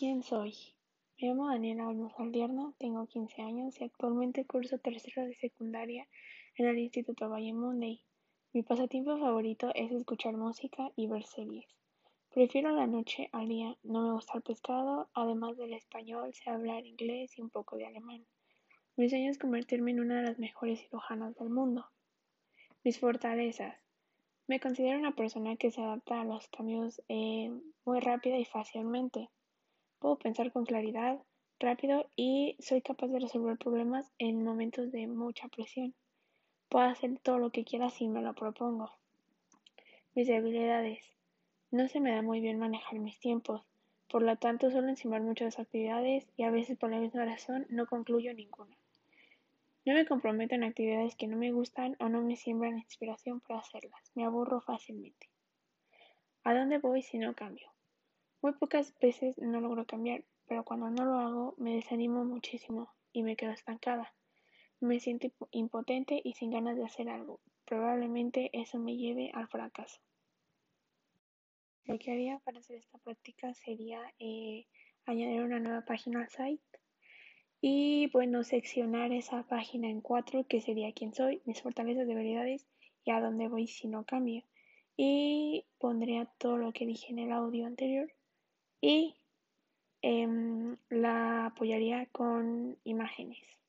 ¿Quién soy? Me llamo Daniela Olmos Aldierna, tengo 15 años y actualmente curso tercero de secundaria en el Instituto Valle Monday. Mi pasatiempo favorito es escuchar música y ver series. Prefiero la noche al día, no me gusta el pescado, además del español sé hablar inglés y un poco de alemán. Mi sueño es convertirme en una de las mejores cirujanas del mundo. Mis fortalezas. Me considero una persona que se adapta a los cambios eh, muy rápida y fácilmente. Puedo pensar con claridad, rápido y soy capaz de resolver problemas en momentos de mucha presión. Puedo hacer todo lo que quiera si me lo propongo. Mis debilidades. No se me da muy bien manejar mis tiempos, por lo tanto suelo encimar muchas actividades y a veces por la misma razón no concluyo ninguna. No me comprometo en actividades que no me gustan o no me siembran inspiración para hacerlas. Me aburro fácilmente. ¿A dónde voy si no cambio? Muy pocas veces no logro cambiar, pero cuando no lo hago me desanimo muchísimo y me quedo estancada. Me siento impotente y sin ganas de hacer algo. Probablemente eso me lleve al fracaso. Lo que haría para hacer esta práctica sería eh, añadir una nueva página al site y bueno, seccionar esa página en cuatro, que sería quién soy, mis fortalezas, debilidades y a dónde voy si no cambio. Y pondría todo lo que dije en el audio anterior y em, la apoyaría con imágenes.